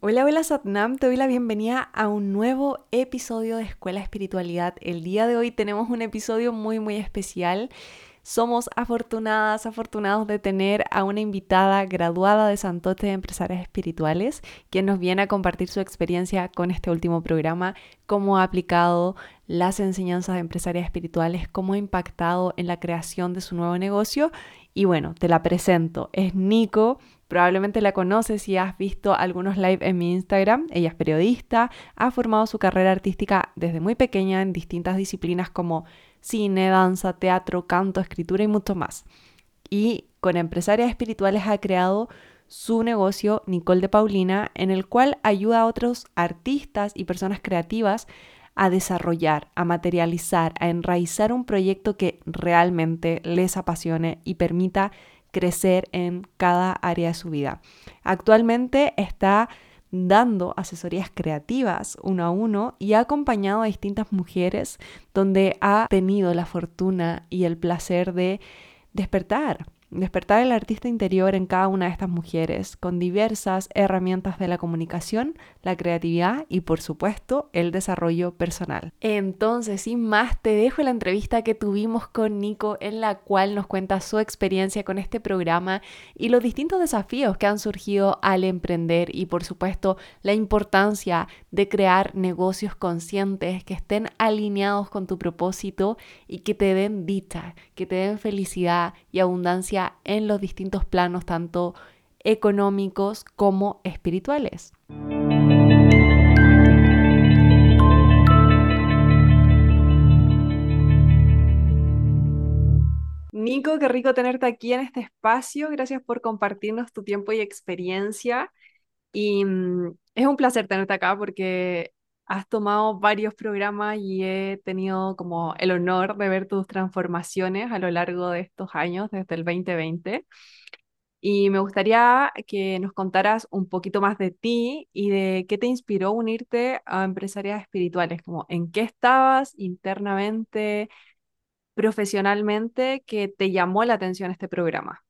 Hola, hola Satnam, te doy la bienvenida a un nuevo episodio de Escuela Espiritualidad. El día de hoy tenemos un episodio muy muy especial. Somos afortunadas, afortunados de tener a una invitada graduada de Santote de Empresarias Espirituales, quien nos viene a compartir su experiencia con este último programa, cómo ha aplicado las enseñanzas de empresarias espirituales, cómo ha impactado en la creación de su nuevo negocio. Y bueno, te la presento. Es Nico, Probablemente la conoces si has visto algunos live en mi Instagram. Ella es periodista, ha formado su carrera artística desde muy pequeña en distintas disciplinas como cine, danza, teatro, canto, escritura y mucho más. Y con empresarias espirituales ha creado su negocio Nicole de Paulina, en el cual ayuda a otros artistas y personas creativas a desarrollar, a materializar, a enraizar un proyecto que realmente les apasione y permita crecer en cada área de su vida. Actualmente está dando asesorías creativas uno a uno y ha acompañado a distintas mujeres donde ha tenido la fortuna y el placer de despertar, despertar el artista interior en cada una de estas mujeres con diversas herramientas de la comunicación, la creatividad y por supuesto el desarrollo personal. Entonces, sin más, te dejo la entrevista que tuvimos con Nico en la cual nos cuenta su experiencia con este programa y los distintos desafíos que han surgido al emprender y por supuesto la importancia de crear negocios conscientes que estén alineados con tu propósito y que te den dicha, que te den felicidad y abundancia en los distintos planos, tanto económicos como espirituales. Nico, qué rico tenerte aquí en este espacio. Gracias por compartirnos tu tiempo y experiencia. Y mm, es un placer tenerte acá porque has tomado varios programas y he tenido como el honor de ver tus transformaciones a lo largo de estos años, desde el 2020. Y me gustaría que nos contaras un poquito más de ti y de qué te inspiró unirte a empresarias espirituales, como en qué estabas internamente, profesionalmente, que te llamó la atención este programa.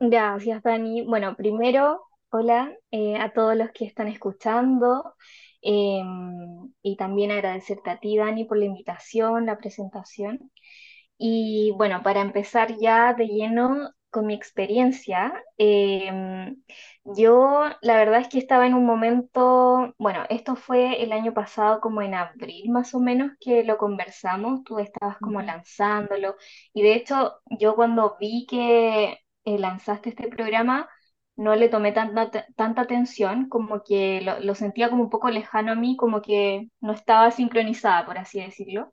Gracias, Dani. Bueno, primero, hola eh, a todos los que están escuchando. Em, y también agradecerte a ti, Dani, por la invitación, la presentación. Y bueno, para empezar ya de lleno con mi experiencia, em, yo la verdad es que estaba en un momento, bueno, esto fue el año pasado como en abril más o menos que lo conversamos, tú estabas como lanzándolo y de hecho yo cuando vi que eh, lanzaste este programa, no le tomé tanta, tanta atención, como que lo, lo sentía como un poco lejano a mí, como que no estaba sincronizada, por así decirlo.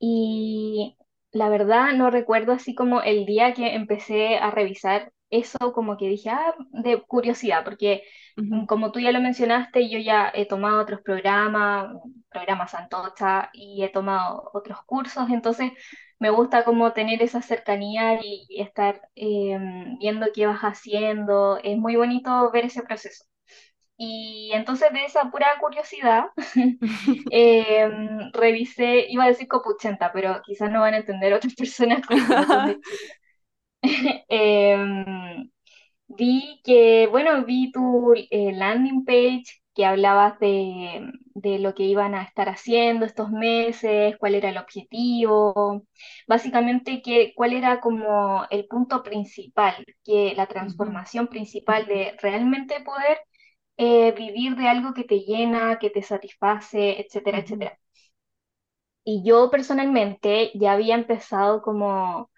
Y la verdad no recuerdo así como el día que empecé a revisar eso, como que dije, ah, de curiosidad, porque como tú ya lo mencionaste, yo ya he tomado otros programas, programas Santocha, y he tomado otros cursos, entonces me gusta como tener esa cercanía y, y estar eh, viendo qué vas haciendo, es muy bonito ver ese proceso. Y entonces de esa pura curiosidad, eh, revisé, iba a decir copuchenta, pero quizás no van a entender otras personas no son de Chile. Em, vi que, bueno, vi tu eh, landing page que hablabas de, de lo que iban a estar haciendo estos meses, cuál era el objetivo, básicamente que, cuál era como el punto principal, que la transformación principal de realmente poder eh, vivir de algo que te llena, que te satisface, etcétera, etcétera. Y yo personalmente ya había empezado como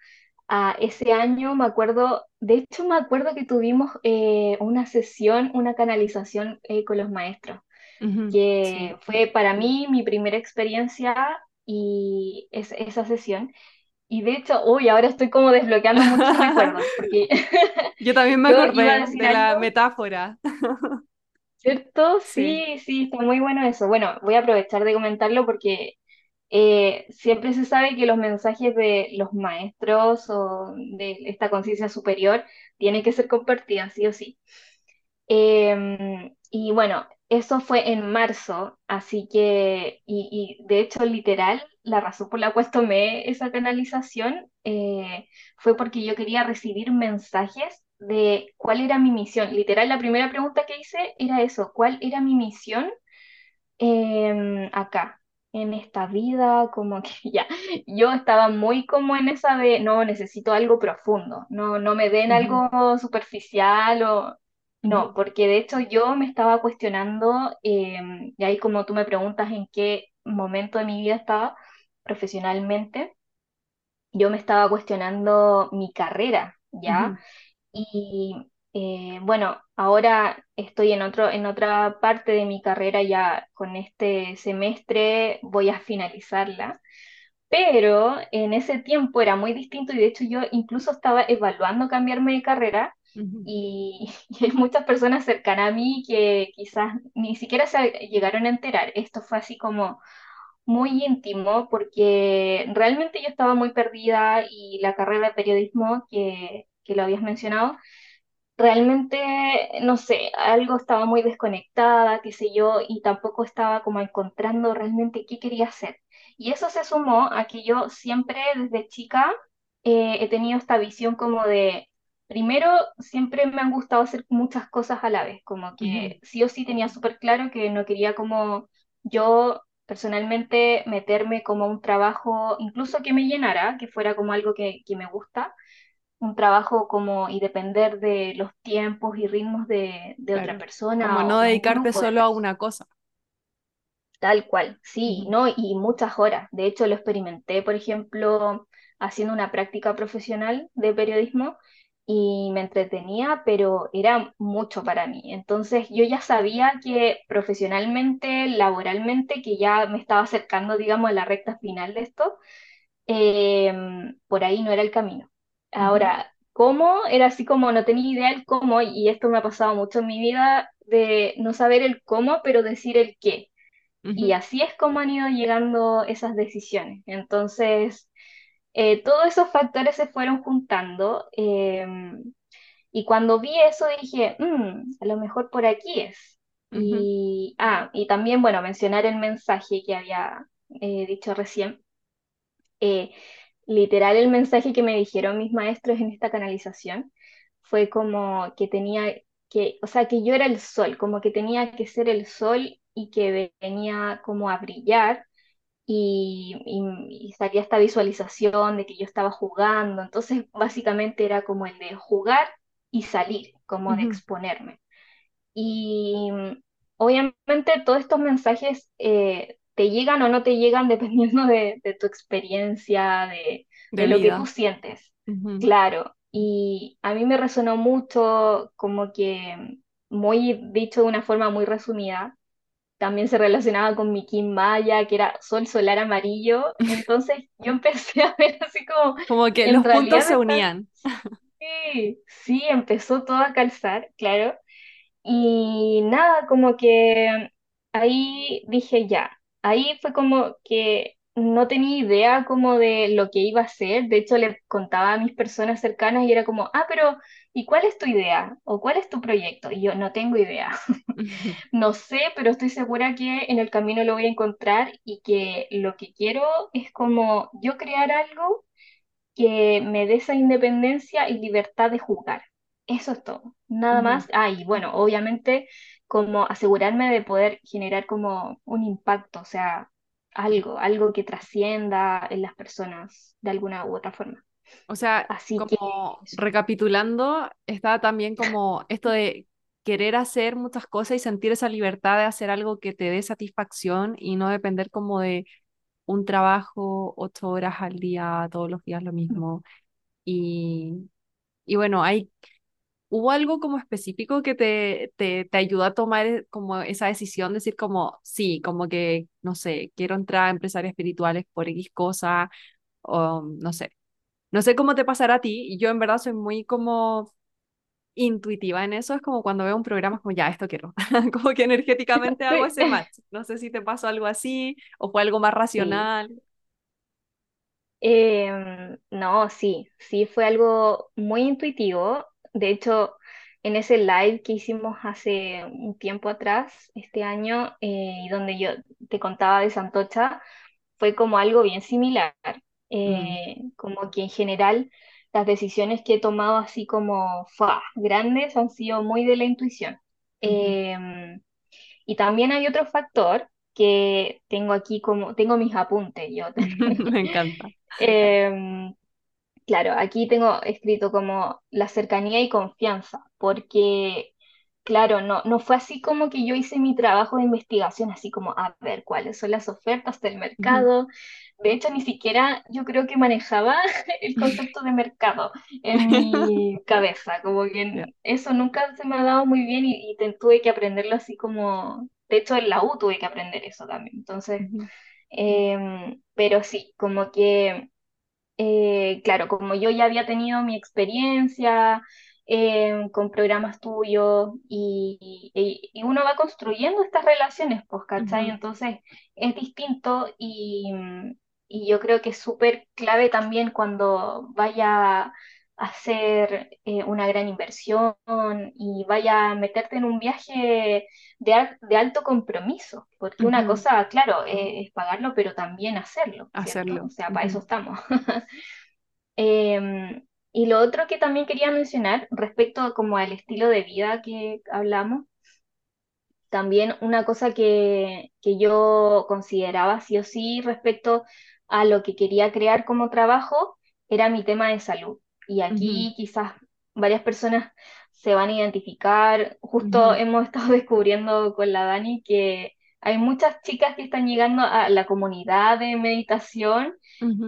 a ese año, me acuerdo, de hecho me acuerdo que tuvimos eh, una sesión, una canalización eh, con los maestros, ujú, que Sí. fue para mí mi primera experiencia y es, esa sesión. Y de hecho, uy, ahora estoy como desbloqueando muchos recuerdos, porque Yo también me acordé de la algo metáfora. ¿Cierto? Sí. Sí, sí, está muy bueno eso. Bueno, voy a aprovechar de comentarlo porque eh, siempre se sabe que los mensajes de los maestros o de esta conciencia superior tienen que ser compartidas, sí o sí. Em, y bueno, eso fue en marzo, así que, y, y de hecho, literal, la razón por la cual tomé esa canalización eh, fue porque yo quería recibir mensajes de cuál era mi misión. Literal, la primera pregunta que hice era eso, ¿cuál era mi misión em, acá? En esta vida, como que ya, yo estaba muy como en esa de, no, necesito algo profundo, no, no me den algo superficial o, no, porque de hecho yo me estaba cuestionando, em, y ahí como tú me preguntas en qué momento de mi vida estaba profesionalmente, yo me estaba cuestionando mi carrera, ¿ya? Y eh, bueno, ahora estoy en otro, en otra parte de mi carrera ya con este semestre voy a finalizarla, pero en ese tiempo era muy distinto y de hecho yo incluso estaba evaluando cambiarme de carrera y, hay muchas personas cercanas a mí que quizás ni siquiera se llegaron a enterar. Esto fue así como muy íntimo porque realmente yo estaba muy perdida y la carrera de periodismo que, que lo habías mencionado realmente, no sé, algo estaba muy desconectada, qué sé yo, y tampoco estaba como encontrando realmente qué quería hacer. Y eso se sumó a que yo siempre desde chica eh, he tenido esta visión como de, primero, siempre me han gustado hacer muchas cosas a la vez, como que sí o sí tenía súper claro que no quería como yo personalmente meterme como un trabajo, incluso que me llenara, que fuera como algo que, que me gusta, un trabajo como y depender de los tiempos y ritmos de, de otra persona. Como no dedicarte solo a una cosa. Tal cual, sí, ¿no? Y muchas horas. De hecho, lo experimenté, por ejemplo, haciendo una práctica profesional de periodismo y me entretenía, pero era mucho para mí. Entonces yo ya sabía que profesionalmente, laboralmente, que ya me estaba acercando, digamos, a la recta final de esto, em, por ahí no era el camino. Ahora, ¿cómo? Era así como no tenía idea el cómo, y esto me ha pasado mucho en mi vida, de no saber el cómo, pero decir el qué. Y así es como han ido llegando esas decisiones. Entonces, eh, todos esos factores se fueron juntando. Em, y cuando vi eso dije, mm, a lo mejor por aquí es. Y, ah, y también, bueno, mencionar el mensaje que había eh, dicho recién. Eh, literal el mensaje que me dijeron mis maestros en esta canalización fue como que tenía que, o sea, que yo era el sol, como que tenía que ser el sol y que venía como a brillar y, y, salía esta visualización de que yo estaba jugando, entonces básicamente era como el de jugar y salir, como de exponerme. Y obviamente todos estos mensajes eh, te llegan o no te llegan dependiendo de, tu experiencia, de, lo que tú sientes. Claro, y a mí me resonó mucho como que, muy dicho de una forma muy resumida, también se relacionaba con mi Kim Maya, que era sol solar amarillo, entonces yo empecé a ver así como... Como que los puntos se unían. Sí, sí, empezó todo a calzar, claro. Y nada, como que ahí dije ya, ahí fue como que no tenía idea como de lo que iba a hacer. De hecho, le contaba a mis personas cercanas y era como, ah, pero ¿y cuál es tu idea? ¿O cuál es tu proyecto? Y yo no tengo idea. no sé, pero estoy segura que en el camino lo voy a encontrar y que lo que quiero es como yo crear algo que me dé esa independencia y libertad de jugar. Eso es todo. Nada más. Ah, y bueno, obviamente como asegurarme de poder generar como un impacto, o sea, algo, algo que trascienda en las personas de alguna u otra forma. O sea, Así como recapitulando, está también como esto de querer hacer muchas cosas y sentir esa libertad de hacer algo que te dé satisfacción y no depender como de un trabajo ocho horas al día, todos los días lo mismo. Y, y bueno, hay ¿Hubo algo como específico que te, te, te ayudó a tomar eh, como esa decisión, decir como, sí, como que, no sé, quiero entrar a empresarios espirituales por X cosa, o no sé. No sé cómo te pasará a ti, yo en verdad soy muy como intuitiva en eso, es como cuando veo un programa, como ya, esto quiero, como que energéticamente hago ese match. No sé si te pasó algo así o fue algo más racional. Em, no, sí, sí fue algo muy intuitivo de hecho, en ese live que hicimos hace un tiempo atrás, este año, eh, donde yo te contaba de Santocha, fue como algo bien similar. Mm. Eh, como que en general las decisiones que he tomado así como fa, grandes han sido muy de la intuición. Em, y también hay otro factor que tengo aquí como, tengo mis apuntes yo. Me encanta. Claro, aquí tengo escrito como la cercanía y confianza, porque Claro, no, no fue así como que yo hice mi trabajo de investigación, así como a ver cuáles son las ofertas del mercado. De hecho, ni siquiera yo creo que manejaba el concepto de mercado en mi cabeza, como que eso nunca se me ha dado muy bien y, y tuve que aprenderlo así como, de hecho en la U tuve que aprender eso también. Entonces, em, pero sí, como que eh, claro, como yo ya había tenido mi experiencia eh, con programas tuyos y, y- y uno va construyendo estas relaciones, pues, ¿cachai? Entonces es distinto y, y yo creo que es súper clave también cuando vaya hacer eh, una gran inversión y vaya a meterte en un viaje de, al- de alto compromiso, porque una cosa, claro, eh, es pagarlo, pero también hacerlo, ¿cierto? O Hacerlo. sea, para eso estamos. Em, y lo otro que también quería mencionar respecto como al estilo de vida que hablamos, también una cosa que, que yo consideraba sí o sí respecto a lo que quería crear como trabajo era mi tema de salud. Y aquí quizás varias personas se van a identificar. Justo hemos estado descubriendo con la Dani que hay muchas chicas que están llegando a la comunidad de meditación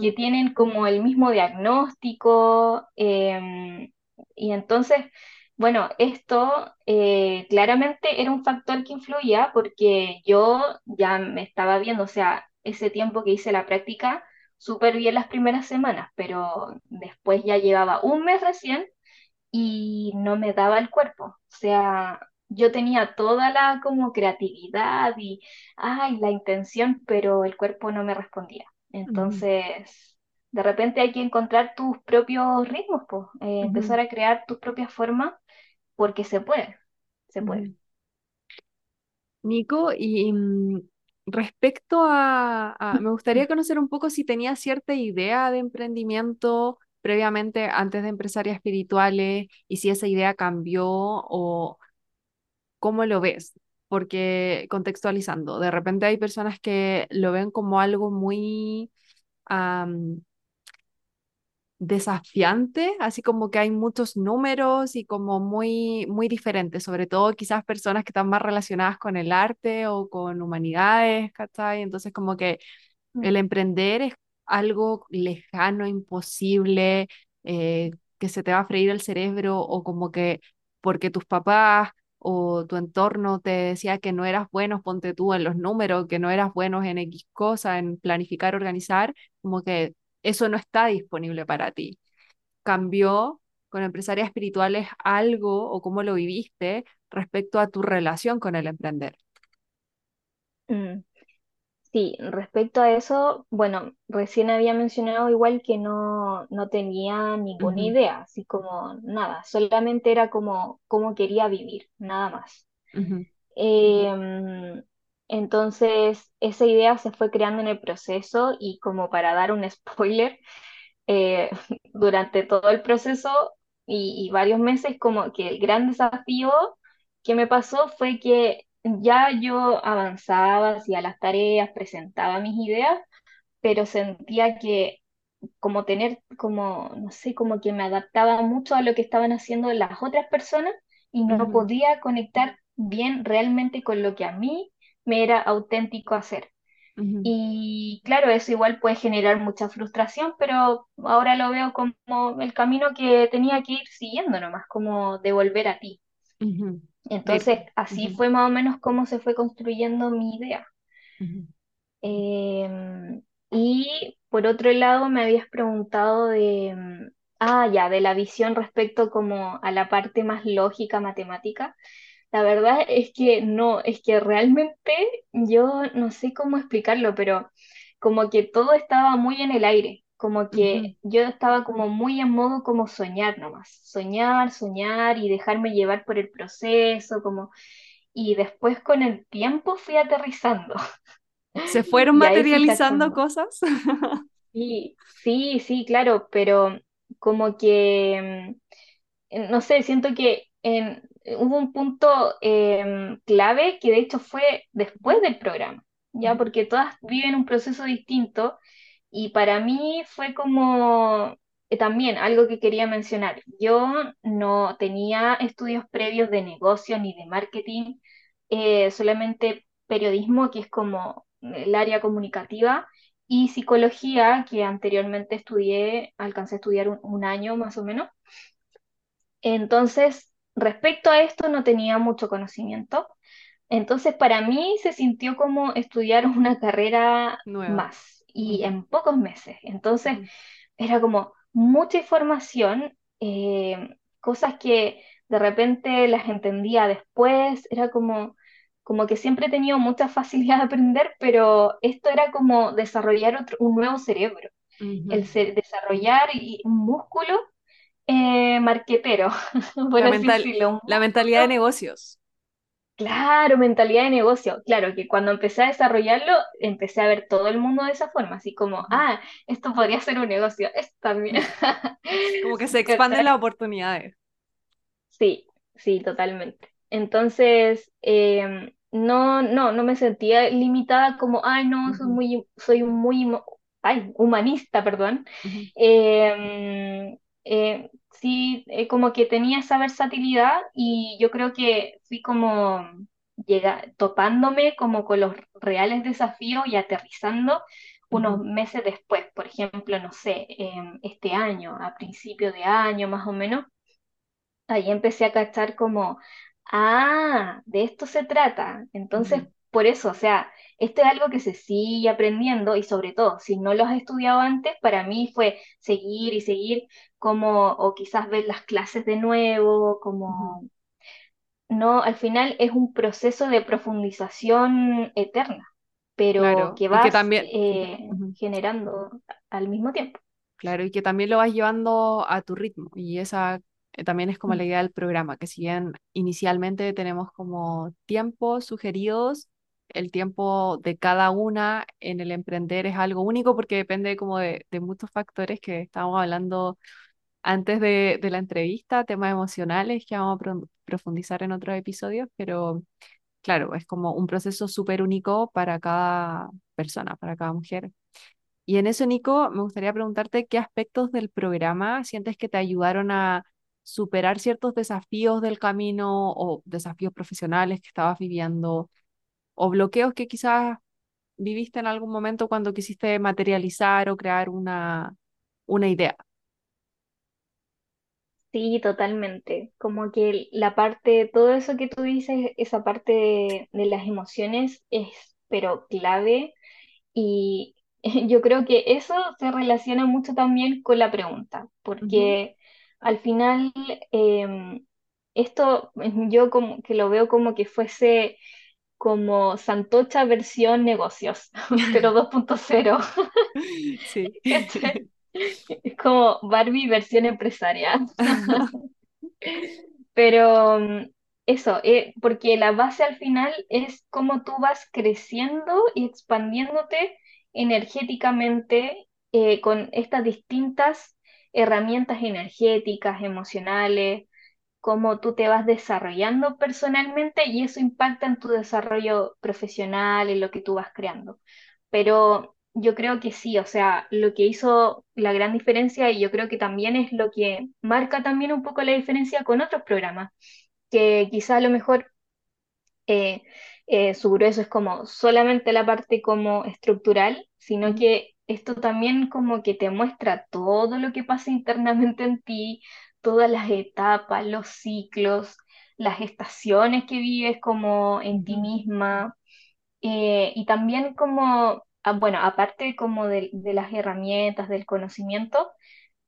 que tienen como el mismo diagnóstico. em, y entonces bueno, esto eh, claramente era un factor que influía porque yo ya me estaba viendo, o sea, ese tiempo que hice la práctica, súper bien las primeras semanas, pero después ya llevaba un mes recién y no me daba el cuerpo. O sea, yo tenía toda la como creatividad y, ay, la intención, pero el cuerpo no me respondía. Entonces, de repente hay que encontrar tus propios ritmos, pues, eh, empezar a crear tus propias formas porque se puede, se puede. Nico, y mm, respecto a, a- me gustaría conocer un poco si tenías cierta idea de emprendimiento previamente antes de Empresarias Espirituales y si esa idea cambió o cómo lo ves. Porque contextualizando, de repente hay personas que lo ven como algo muy desafiante, así como que hay muchos números y como muy, muy diferentes, sobre todo quizás personas que están más relacionadas con el arte o con humanidades, ¿cachai? Entonces como que el Mm, emprender es algo lejano, imposible, eh, que se te va a freír el cerebro o como que porque tus papás o tu entorno te decía que no eras bueno, ponte tú en los números, que no eras bueno en X cosa, en planificar, organizar, como que eso no está disponible para ti. ¿Cambió con empresarias espirituales algo o cómo lo viviste respecto a tu relación con el emprender? mm. Sí, respecto a eso, bueno, recién había mencionado igual que no, no tenía ninguna idea, así como nada, solamente era como cómo quería vivir, nada más. Entonces, esa idea se fue creando en el proceso y como para dar un spoiler, eh, durante todo el proceso y, y varios meses, como que el gran desafío que me pasó fue que ya yo avanzaba, hacía las tareas, presentaba mis ideas, pero sentía que como tener, como, no sé, como que me adaptaba mucho a lo que estaban haciendo las otras personas y no podía conectar bien realmente con lo que a mí me era auténtico hacer. Y claro, eso igual puede generar mucha frustración, pero ahora lo veo como el camino que tenía que ir siguiendo nomás, como de volver a ti. Entonces, así fue más o menos como se fue construyendo mi idea. Em, y por otro lado, me habías preguntado de, mm, ah, ya, de la visión respecto como a la parte más lógica, matemática. La verdad es que no, es que realmente yo no sé cómo explicarlo, pero como que todo estaba muy en el aire, como que yo estaba como muy en modo como soñar nomás, soñar, soñar y dejarme llevar por el proceso, como, y después con el tiempo fui aterrizando. ¿Se fueron fui materializando cosas? Sí, sí, sí, claro, pero como que, mm, no sé, siento que en, hubo un punto em, clave que de hecho fue después del programa, ¿ya? Porque todas viven un proceso distinto y para mí fue como eh, también algo que quería mencionar. Yo no tenía estudios previos de negocio ni de marketing, eh, solamente periodismo, que es como el área comunicativa, y psicología, que anteriormente estudié, alcancé a estudiar un, un año más o menos. Entonces, respecto a esto no tenía mucho conocimiento. Entonces, para mí se sintió como estudiar una carrera Nueva. más y en pocos meses. Entonces, era como mucha información, eh, cosas que de repente las entendía después, era como, como que siempre he tenido mucha facilidad de aprender, pero esto era como desarrollar otro- un nuevo cerebro, el desarrollar un músculo eh, marquetero, por La así mental, decirlo, la mentalidad de negocios. Claro, mentalidad de negocio. Claro que cuando empecé a desarrollarlo, empecé a ver todo el mundo de esa forma, así como, ah, esto podría ser un negocio, esto también. Como que se expanden las oportunidades. Sí, sí, totalmente. Entonces, em, no, no, no me sentía limitada como, ay, no, soy muy, soy muy, ay, humanista, perdón. eh, sí, eh, como que tenía esa versatilidad y yo creo que fui como llega, topándome como con los reales desafíos y aterrizando unos meses después, por ejemplo, no sé, em, este año, a principio de año más o menos ahí empecé a cachar como, ah, de esto se trata. Entonces, por eso, o sea, esto es algo que se sigue aprendiendo y sobre todo, si no lo has estudiado antes, para mí fue seguir y seguir como, o quizás ver las clases de nuevo, como, no, al final es un proceso de profundización eterna, pero Claro, que vas también, eh, generando al mismo tiempo. claro, y que también lo vas llevando a tu ritmo. Y esa eh, también es como la Mm, idea del programa, que si bien inicialmente tenemos como tiempos sugeridos, el tiempo de cada una en el emprender es algo único porque depende como de, muchos factores que estábamos hablando antes de, de la entrevista, temas emocionales que vamos a pro- profundizar en otros episodios, pero claro, es como un proceso súper único para cada persona, para cada mujer. Y en eso, Nico, me gustaría preguntarte qué aspectos del programa sientes que te ayudaron a superar ciertos desafíos del camino o desafíos profesionales que estabas viviendo o bloqueos que quizás viviste en algún momento cuando quisiste materializar o crear una, una idea. Sí, totalmente. Como que la parte, todo eso que tú dices, esa parte de, de las emociones es, pero clave. Y yo creo que eso se relaciona mucho también con la pregunta, porque al final em, esto yo como que lo veo como que fuese como Santocha versión negocios, pero 2.0. Sí. Es como Barbie versión empresarial. Pero mm, eso, eh, porque la base al final es cómo tú vas creciendo y expandiéndote energéticamente eh, con estas distintas herramientas energéticas, emocionales, cómo tú te vas desarrollando personalmente y eso impacta en tu desarrollo profesional, en lo que tú vas creando. Pero yo creo que sí, o sea, lo que hizo la gran diferencia y yo creo que también es lo que marca también un poco la diferencia con otros programas, que quizá a lo mejor eh, eh, su grueso es como solamente la parte como estructural, sino que esto también como que te muestra todo lo que pasa internamente en ti, todas las etapas, los ciclos, las estaciones que vives como en ti misma, eh, y también como, ah, bueno, aparte como de, de las herramientas, del conocimiento,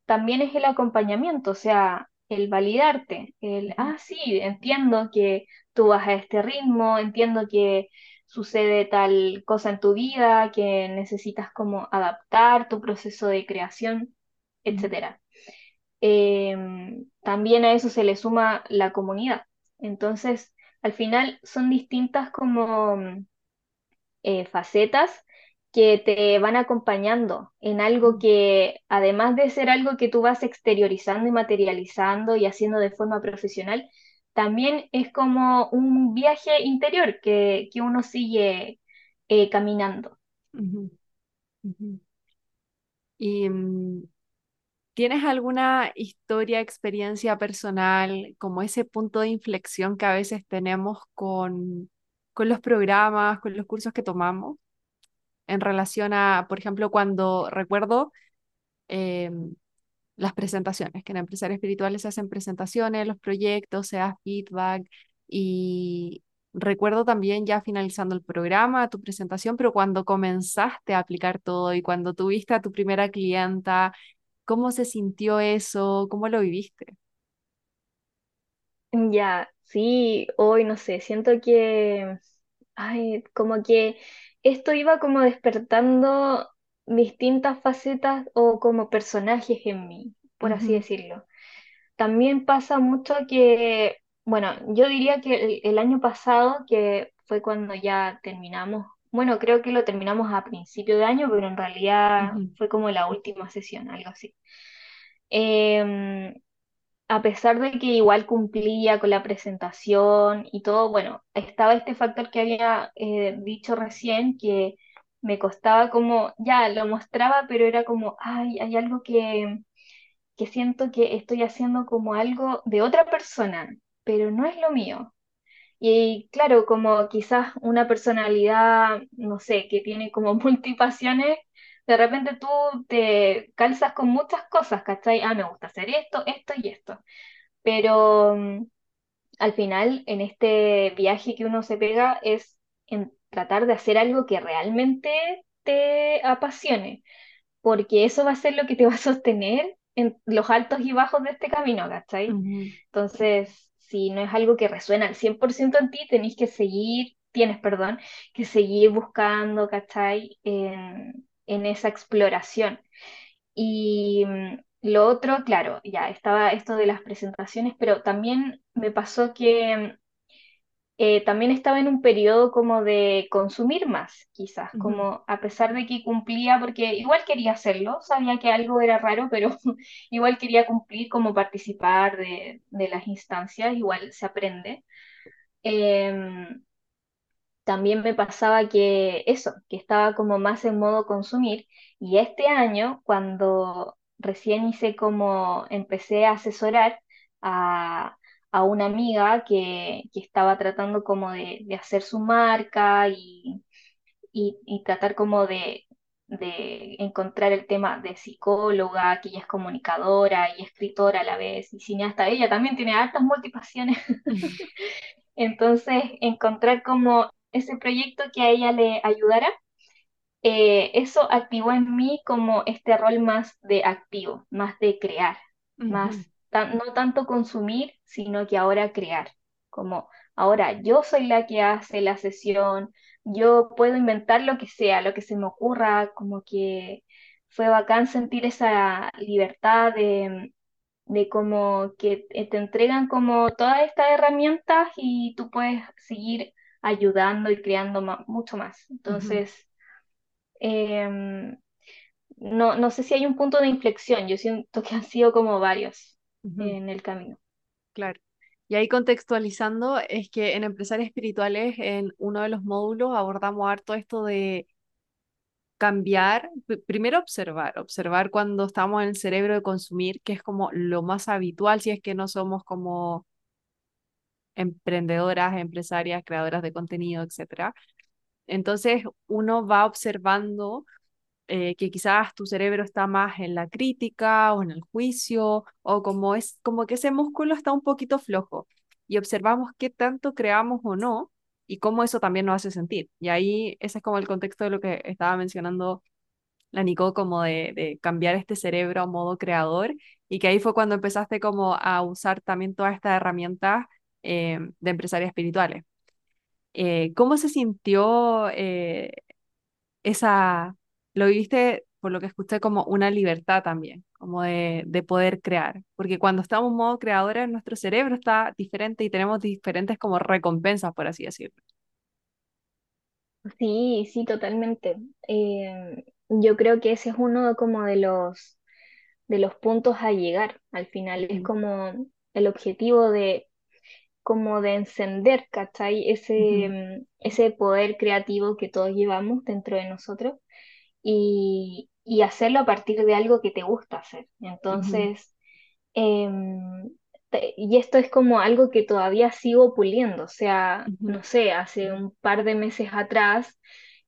también es el acompañamiento, o sea, el validarte, el, ah, sí, entiendo que tú vas a este ritmo, entiendo que sucede tal cosa en tu vida, que necesitas como adaptar tu proceso de creación, ujú, Em, también a eso se le suma la comunidad. Entonces, al final son distintas como mm, eh, facetas que te van acompañando en algo que, además de ser algo que tú vas exteriorizando y materializando y haciendo de forma profesional, también es como un viaje interior que, que uno sigue eh, caminando. ¿Y mm, tienes alguna historia, experiencia personal, como ese punto de inflexión que a veces tenemos con, con los programas, con los cursos que tomamos, en relación a, por ejemplo, cuando recuerdo em, las presentaciones, que en Empresarios Espirituales se hacen presentaciones, los proyectos, se da feedback y recuerdo también ya finalizando el programa, tu presentación, pero cuando comenzaste a aplicar todo y cuando tuviste a tu primera clienta, ¿cómo se sintió eso? ¿Cómo lo viviste? Ya, sí, hoy no sé, siento que, ay, como que esto iba como despertando distintas facetas o como personajes en mí, por así Ujú, decirlo. También pasa mucho que, bueno, yo diría que el, el año pasado, que fue cuando ya terminamos, bueno, creo que lo terminamos a principio de año, pero en realidad fue como la última sesión, algo así. Em, a pesar de que igual cumplía con la presentación y todo, bueno, estaba este factor que había eh, dicho recién, que me costaba como, ya lo mostraba, pero era como, ay, hay algo que, que siento que estoy haciendo como algo de otra persona, pero no es lo mío. Y claro, como quizás una personalidad, no sé, que tiene como multipasiones, de repente tú te calzas con muchas cosas, ¿cachai? Ah, me gusta hacer esto, esto y esto. Pero mm, al final, en este viaje que uno se pega, es en tratar de hacer algo que realmente te apasione porque eso va a ser lo que te va a sostener en los altos y bajos de este camino, ¿cachai? Entonces, si no es algo que resuena al 100% en ti, tenéis que seguir, tienes, perdón, que seguir buscando, ¿cachai? En, en esa exploración. Y mm, lo otro, claro, ya estaba esto de las presentaciones, pero también me pasó que eh, también estaba en un periodo como de consumir más, quizás, como a pesar de que cumplía, porque igual quería hacerlo, sabía que algo era raro, pero igual quería cumplir, como participar de, de las instancias, igual se aprende. Em, también me pasaba que eso, que estaba como más en modo consumir, y este año, cuando recién hice como, empecé a asesorar a, a una amiga que, que estaba tratando como de, de hacer su marca y, y, y tratar como de, de encontrar el tema de psicóloga, que ella es comunicadora y escritora a la vez, y cineasta, ella también tiene altas multipasiones. Entonces, encontrar como ese proyecto que a ella le ayudara, eh, eso activó en mí como este rol más de activo, más de crear, más tan- no tanto consumir, sino que ahora crear. Como ahora yo soy la que hace la sesión, yo puedo inventar lo que sea, lo que se me ocurra, como que fue bacán sentir esa libertad de de como que te entregan como todas estas herramientas y tú puedes seguir ayudando y creando mucho más. Entonces, em, no, no sé si hay un punto de inflexión, yo siento que han sido como varios en el camino. claro. Y ahí contextualizando, es que en Empresarios Espirituales, en uno de los módulos, abordamos harto esto de cambiar, primero observar, observar cuando estamos en el cerebro de consumir, que es como lo más habitual si es que no somos como emprendedoras, empresarias, creadoras de contenido, etcétera. Entonces uno va observando eh, que quizás tu cerebro está más en la crítica o en el juicio, o como es como que ese músculo está un poquito flojo y observamos qué tanto creamos o no y cómo eso también nos hace sentir. Y ahí ese es como el contexto de lo que estaba mencionando la Nico, como de, de cambiar este cerebro a modo creador y que ahí fue cuando empezaste como a usar también todas estas herramientas eh, de empresarias espirituales. Eh, ¿cómo se sintió eh, esa, lo viviste, por lo que escuché, como una libertad también, como de, de poder crear? Porque cuando estamos en modo creadores, nuestro cerebro está diferente y tenemos diferentes como recompensas, por así decirlo. Sí, sí, totalmente. Eh, yo creo que ese es uno como de los, de los puntos a llegar. Al final es como el objetivo de como de encender, ¿cachai? Ese, mm, ese poder creativo que todos llevamos dentro de nosotros y, y hacerlo a partir de algo que te gusta hacer. Entonces, em, te- y esto es como algo que todavía sigo puliendo, o sea, no sé, hace un par de meses atrás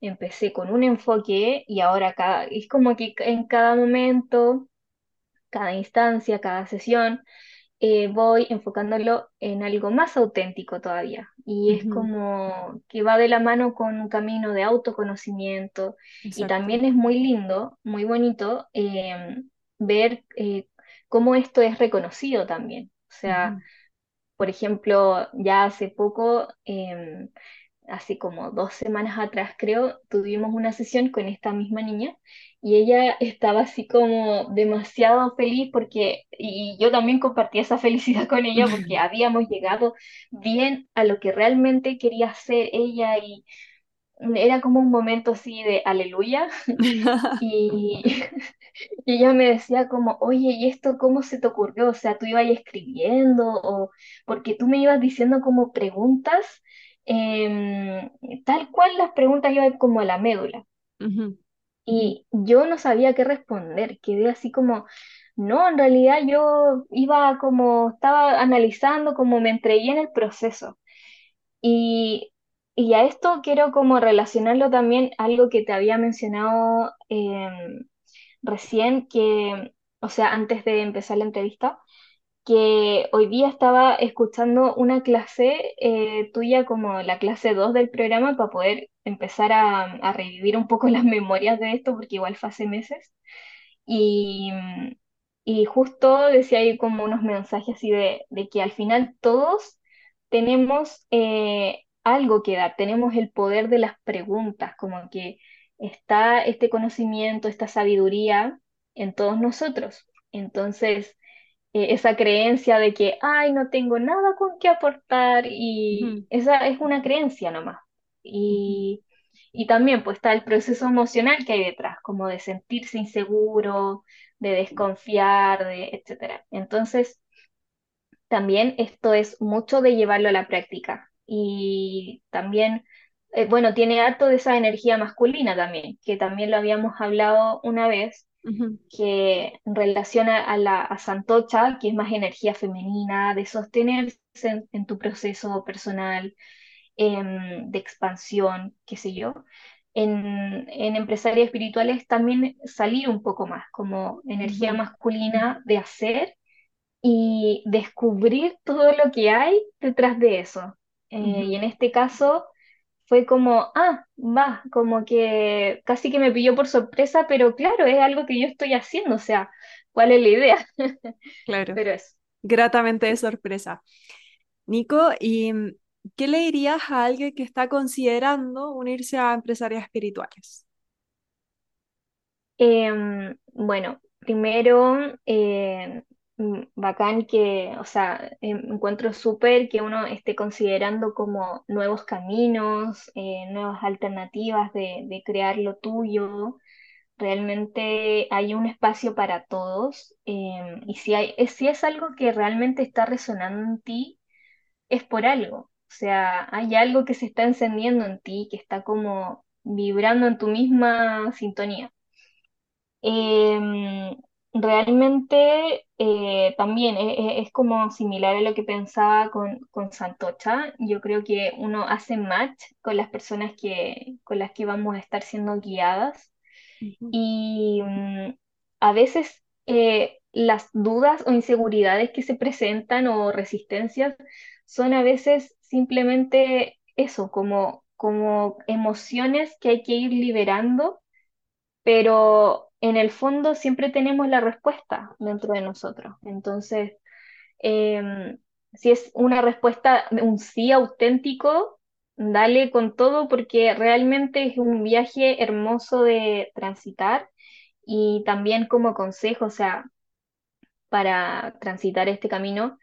empecé con un enfoque y ahora cada, es como que en cada momento, cada instancia, cada sesión, eh, voy enfocándolo en algo más auténtico todavía. Y es como que va de la mano con un camino de autoconocimiento. Y también es muy lindo, muy bonito eh, ver eh, cómo esto es reconocido también. O sea, por ejemplo, ya hace poco, hace como dos semanas atrás creo, tuvimos una sesión con esta misma niña y ella estaba así como demasiado feliz porque, y yo también compartí esa felicidad con ella porque habíamos llegado bien a lo que realmente quería hacer ella y era como un momento así de aleluya y, y ella me decía como, oye, ¿y esto cómo se te ocurrió? O sea, tú ibas escribiendo o porque tú me ibas diciendo como preguntas, em, tal cual las preguntas iban como a la médula. Y yo no sabía qué responder, quedé así como, no, en realidad yo iba como, estaba analizando, como me entregué en el proceso. Y, y a esto quiero como relacionarlo también algo que te había mencionado em, recién, que, o sea, antes de empezar la entrevista, que hoy día estaba escuchando una clase eh, tuya como la clase 2 del programa para poder empezar a, a revivir un poco las memorias de esto, porque igual fue hace meses. Y, y justo decía ahí como unos mensajes así de, de que al final todos tenemos eh, algo que dar, tenemos el poder de las preguntas, como que está este conocimiento, esta sabiduría en todos nosotros. Entonces, eh, esa creencia de que, ay, no tengo nada con qué aportar y esa es una creencia nomás. Y, y también pues está el proceso emocional que hay detrás, como de sentirse inseguro, de desconfiar, de etcétera. Entonces, también esto es mucho de llevarlo a la práctica y también, eh, bueno, tiene harto de esa energía masculina también, que también lo habíamos hablado una vez ujú, que relaciona a la a Santocha, que es más energía femenina, de sostenerse en, en tu proceso personal, em, de expansión, qué sé yo. En, en empresarias espirituales también salir un poco más, como energía masculina de hacer y descubrir todo lo que hay detrás de eso. Eh, y en este caso fue como, ah, va, como que casi que me pilló por sorpresa, pero claro, es algo que yo estoy haciendo, o sea, ¿cuál es la idea? Claro, Pero es, gratamente de sorpresa. Nico, ¿y mm, qué le dirías a alguien que está considerando unirse a empresarias espirituales? em, bueno, primero, mm, bacán que, o sea, encuentro súper que uno esté considerando como nuevos caminos, eh, nuevas alternativas de, de crear lo tuyo Realmente hay un espacio para todos em, y si hay, es- si es algo que realmente está resonando en ti, es por algo. O sea, hay algo que se está encendiendo en ti, que está como vibrando en tu misma sintonía. Em, realmente eh, también e- e- es, como similar a lo que pensaba con, con Santocha. Yo creo que uno hace match con las personas que, con las que vamos a estar siendo guiadas Ujú, y mm, a veces eh, las dudas o inseguridades que se presentan o resistencias son a veces simplemente eso, como, como emociones que hay que ir liberando, pero en el fondo siempre tenemos la respuesta dentro de nosotros. Entonces, em, si es una respuesta, un sí auténtico, dale con todo porque realmente es un viaje hermoso de transitar y también como consejo, o sea, para transitar este camino,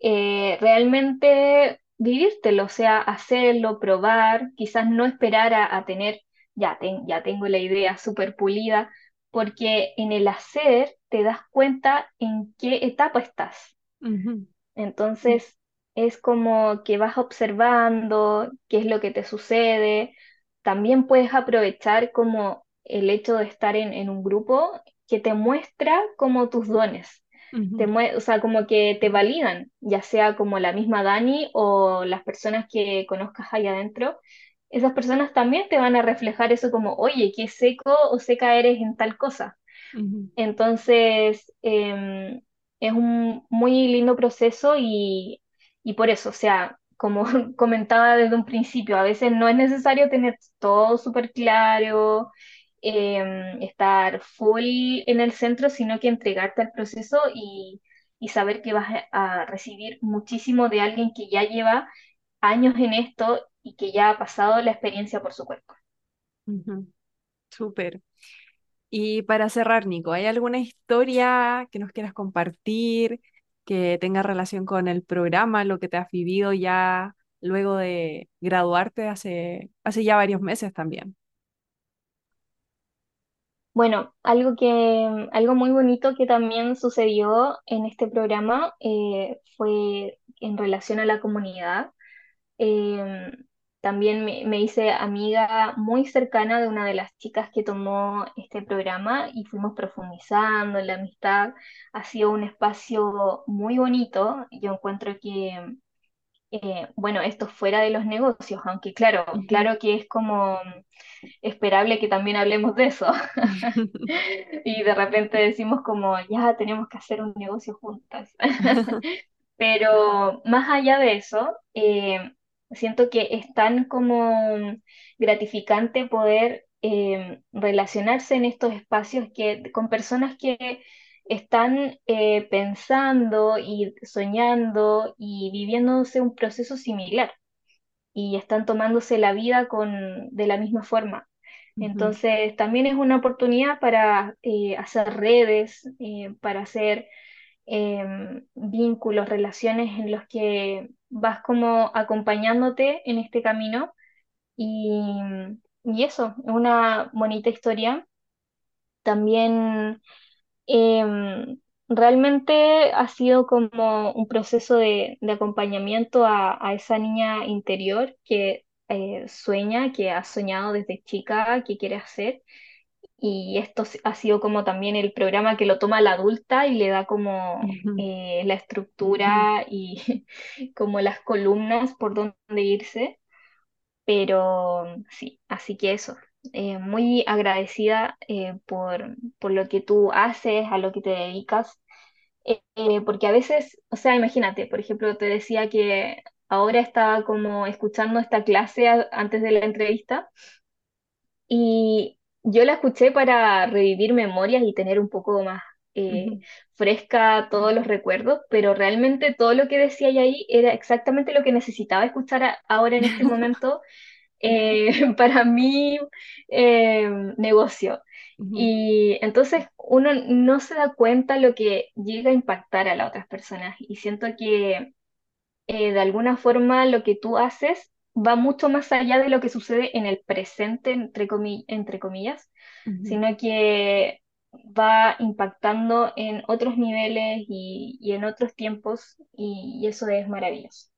eh, realmente vivírtelo, o sea, hacerlo, probar, quizás no esperar a, tener, ya, ya tengo la idea súper pulida, porque en el hacer te das cuenta en qué etapa estás. Entonces, es como que vas observando qué es lo que te sucede. También puedes aprovechar como el hecho de estar en, un grupo que te muestra como tus dones. o sea, como que te validan, ya sea como la misma Dani o las personas que conozcas ahí adentro, esas personas también te van a reflejar eso como, oye, qué seco o seca eres en tal cosa. Entonces, em, es un muy lindo proceso y, y por eso, o sea, como comentaba desde un principio, a veces no es necesario tener todo súper claro, em, estar full en el centro, sino que entregarte al proceso y, y saber que vas a recibir muchísimo de alguien que ya lleva años en esto y que ya ha pasado la experiencia por su cuerpo. Súper. Y para cerrar, Nico, ¿hay alguna historia que nos quieras compartir que tenga relación con el programa, lo que te has vivido ya luego de graduarte hace, hace ya varios meses también? Bueno, algo que, algo muy bonito que también sucedió en este programa eh, fue en relación a la comunidad. Em, también me, hice amiga muy cercana de una de las chicas que tomó este programa y fuimos profundizando en la amistad. Ha sido un espacio muy bonito. Yo encuentro que, eh, bueno, esto fuera de los negocios, aunque claro, claro que es como esperable que también hablemos de eso. y de repente decimos como, ya tenemos que hacer un negocio juntas. Pero más allá de eso, eh, Siento que es tan como gratificante poder eh, relacionarse en estos espacios que, con personas que están eh, pensando y soñando y viviéndose un proceso similar y están tomándose la vida con, de la misma forma. Entonces, también es una oportunidad para eh, hacer redes, para hacer em, vínculos, relaciones en los que vas como acompañándote en este camino y, y eso, es una bonita historia. También em, realmente ha sido como un proceso de, acompañamiento a, esa niña interior que eh, sueña, que ha soñado desde chica, que quiere hacer. Y esto ha sido como también el programa que lo toma la adulta y le da como eh, la estructura y como las columnas por donde irse. Pero sí, así que eso, eh, muy agradecida eh, por, por, lo que tú haces, a lo que te dedicas, porque a veces, o sea, imagínate, por ejemplo, te decía que ahora estaba como escuchando esta clase antes de la entrevista y yo la escuché para revivir memorias y tener un poco más eh, fresca todos los recuerdos, pero realmente todo lo que decía ahí era exactamente lo que necesitaba escuchar ahora en este momento eh, para mi eh, negocio. Y entonces uno no se da cuenta lo que llega a impactar a las otras personas y siento que de alguna forma lo que tú haces va mucho más allá de lo que sucede en el presente, entre, entre comillas, sino que va impactando en otros niveles y, en otros tiempos y, eso es maravilloso.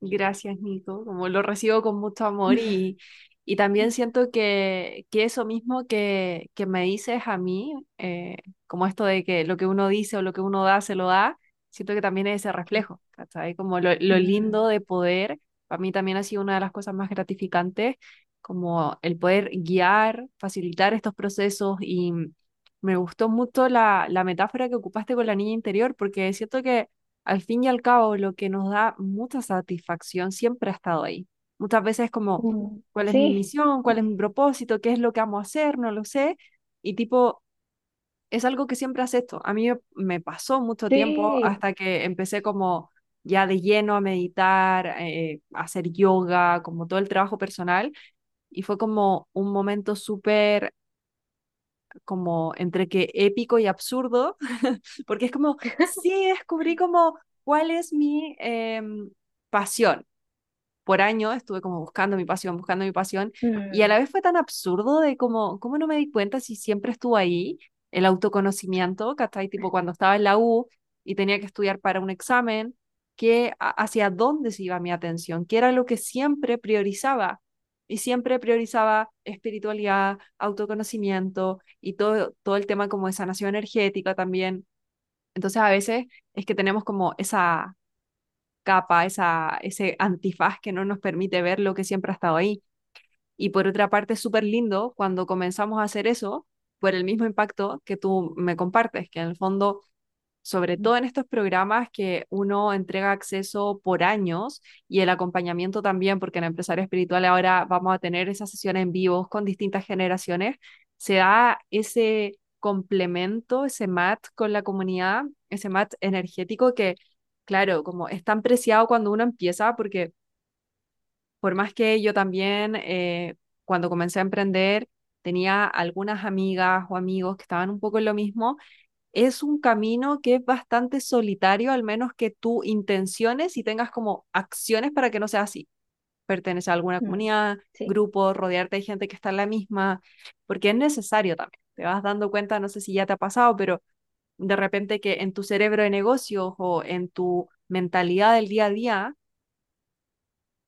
Gracias, Nico. Como lo recibo con mucho amor y, y también siento que, que eso mismo que, que, me dices a mí, eh, como esto de que lo que uno dice o lo que uno da se lo da, siento que también es ese reflejo, ¿cachai? Como lo, lo lindo de poder para mí también ha sido una de las cosas más gratificantes, como el poder guiar, facilitar estos procesos y me gustó mucho la, la metáfora que ocupaste con la niña interior, porque siento que al fin y al cabo lo que nos da mucha satisfacción siempre ha estado ahí. Muchas veces como, mm, ¿cuál es mi misión? ¿Cuál es mi propósito? ¿Qué es lo que amo hacer? No lo sé. Y tipo, es algo que siempre hace esto. A mí me pasó mucho tiempo hasta que empecé como ya de lleno a meditar, eh, a hacer yoga, como todo el trabajo personal. Y fue como un momento súper como entre que épico y absurdo, porque es como, sí, descubrí como cuál es mi em, pasión. por años estuve como buscando mi pasión, buscando mi pasión, y a Mm, la vez fue tan absurdo de como, ¿cómo no me di cuenta si siempre estuvo ahí? El autoconocimiento, ¿cachai? Tipo cuando estaba en la U y tenía que estudiar para un examen, que hacia dónde se iba mi atención, qué era lo que siempre priorizaba. Y siempre priorizaba espiritualidad, autoconocimiento y todo, todo el tema como de sanación energética también. Entonces a veces es que tenemos como esa capa, esa, ese antifaz que no nos permite ver lo que siempre ha estado ahí. Y por otra parte, es súper lindo cuando comenzamos a hacer eso por el mismo impacto que tú me compartes, que en el fondo, sobre todo en estos programas que uno entrega acceso por años y el acompañamiento también, porque en Empresario Espiritual ahora vamos a tener esas sesiones en vivos con distintas generaciones, se da ese complemento, ese match con la comunidad, ese match energético que claro, como es tan preciado cuando uno empieza, porque por más que yo también, eh, cuando comencé a emprender, tenía algunas amigas o amigos que estaban un poco en lo mismo, es un camino que es bastante solitario, al menos que tú intenciones y tengas como acciones para que no sea así. Pertenecer a alguna mm, comunidad, sí, grupo, rodearte de gente que está en la misma, porque es necesario también. Te vas dando cuenta, no sé si ya te ha pasado, pero de repente que en tu cerebro de negocios o en tu mentalidad del día a día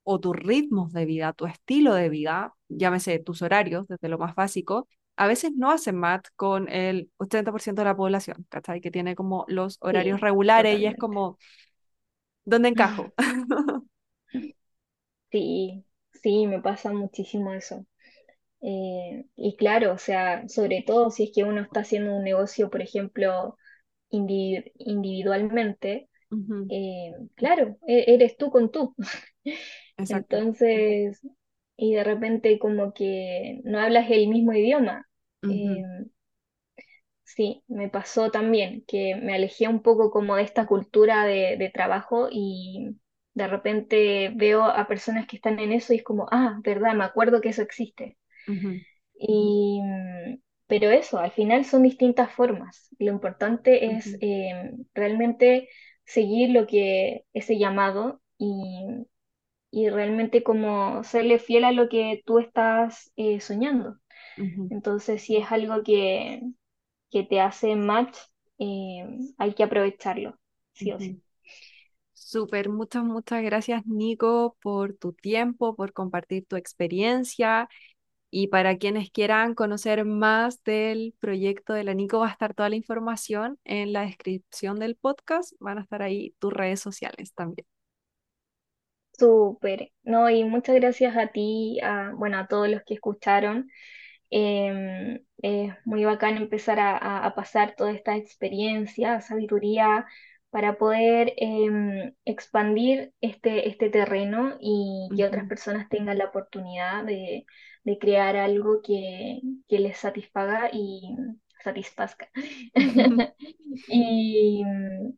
o tus ritmos de vida, tu estilo de vida, llámese tus horarios, desde lo más básico, a veces no hacen match con el 80% de la población, ¿cachai? Que tiene como los horarios sí, regulares y es como, ¿dónde encajo? Sí, sí, me pasa muchísimo eso. Eh, y claro, o sea, sobre todo si es que uno está haciendo un negocio, por ejemplo, indi- individualmente, eh, claro, e- eres tú con tú. Exacto. Entonces, y de repente como que no hablas el mismo idioma. Eh, Ujú, sí, me pasó también que me alejé un poco como de esta cultura de, de trabajo y de repente veo a personas que están en eso y es como, ah, verdad, me acuerdo que eso existe. ujú, Y, mm, pero eso, al final son distintas formas. Lo importante es ujú, eh, realmente seguir lo que ese llamado y, y realmente como serle fiel a lo que tú estás eh, soñando. Entonces, si es algo que, que te hace match, eh, hay que aprovecharlo, sí o sí. Súper, muchas, muchas gracias, Nico, por tu tiempo, por compartir tu experiencia. Y para quienes quieran conocer más del proyecto de la Nico, va a estar toda la información en la descripción del podcast. Van a estar ahí tus redes sociales también. Súper, ¿no? Y muchas gracias a ti, a, bueno, a todos los que escucharon. Em, es muy bacán empezar a, a- a pasar toda esta experiencia, sabiduría, para poder em, expandir este, este terreno y que otras Ujú. personas tengan la oportunidad de, de crear algo que, que les satisfaga y satisfazca. Y,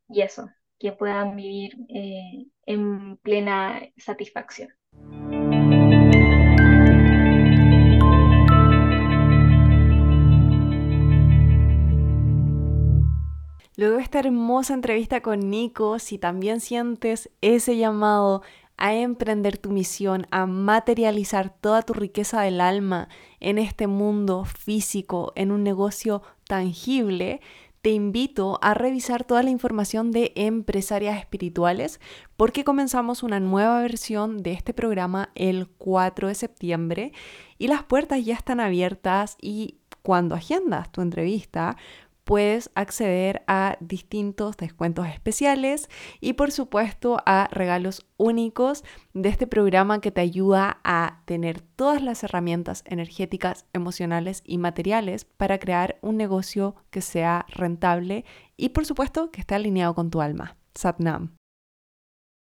y eso, que puedan vivir eh, en plena satisfacción. Luego de esta hermosa entrevista con Nico, si también sientes ese llamado a emprender tu misión, a materializar toda tu riqueza del alma en este mundo físico, en un negocio tangible, te invito a revisar toda la información de empresarias espirituales porque comenzamos una nueva versión de este programa el 4 de septiembre y las puertas ya están abiertas y cuando agendas tu entrevista puedes acceder a distintos descuentos especiales y por supuesto a regalos únicos de este programa que te ayuda a tener todas las herramientas energéticas, emocionales y materiales para crear un negocio que sea rentable y por supuesto que esté alineado con tu alma. Satnam.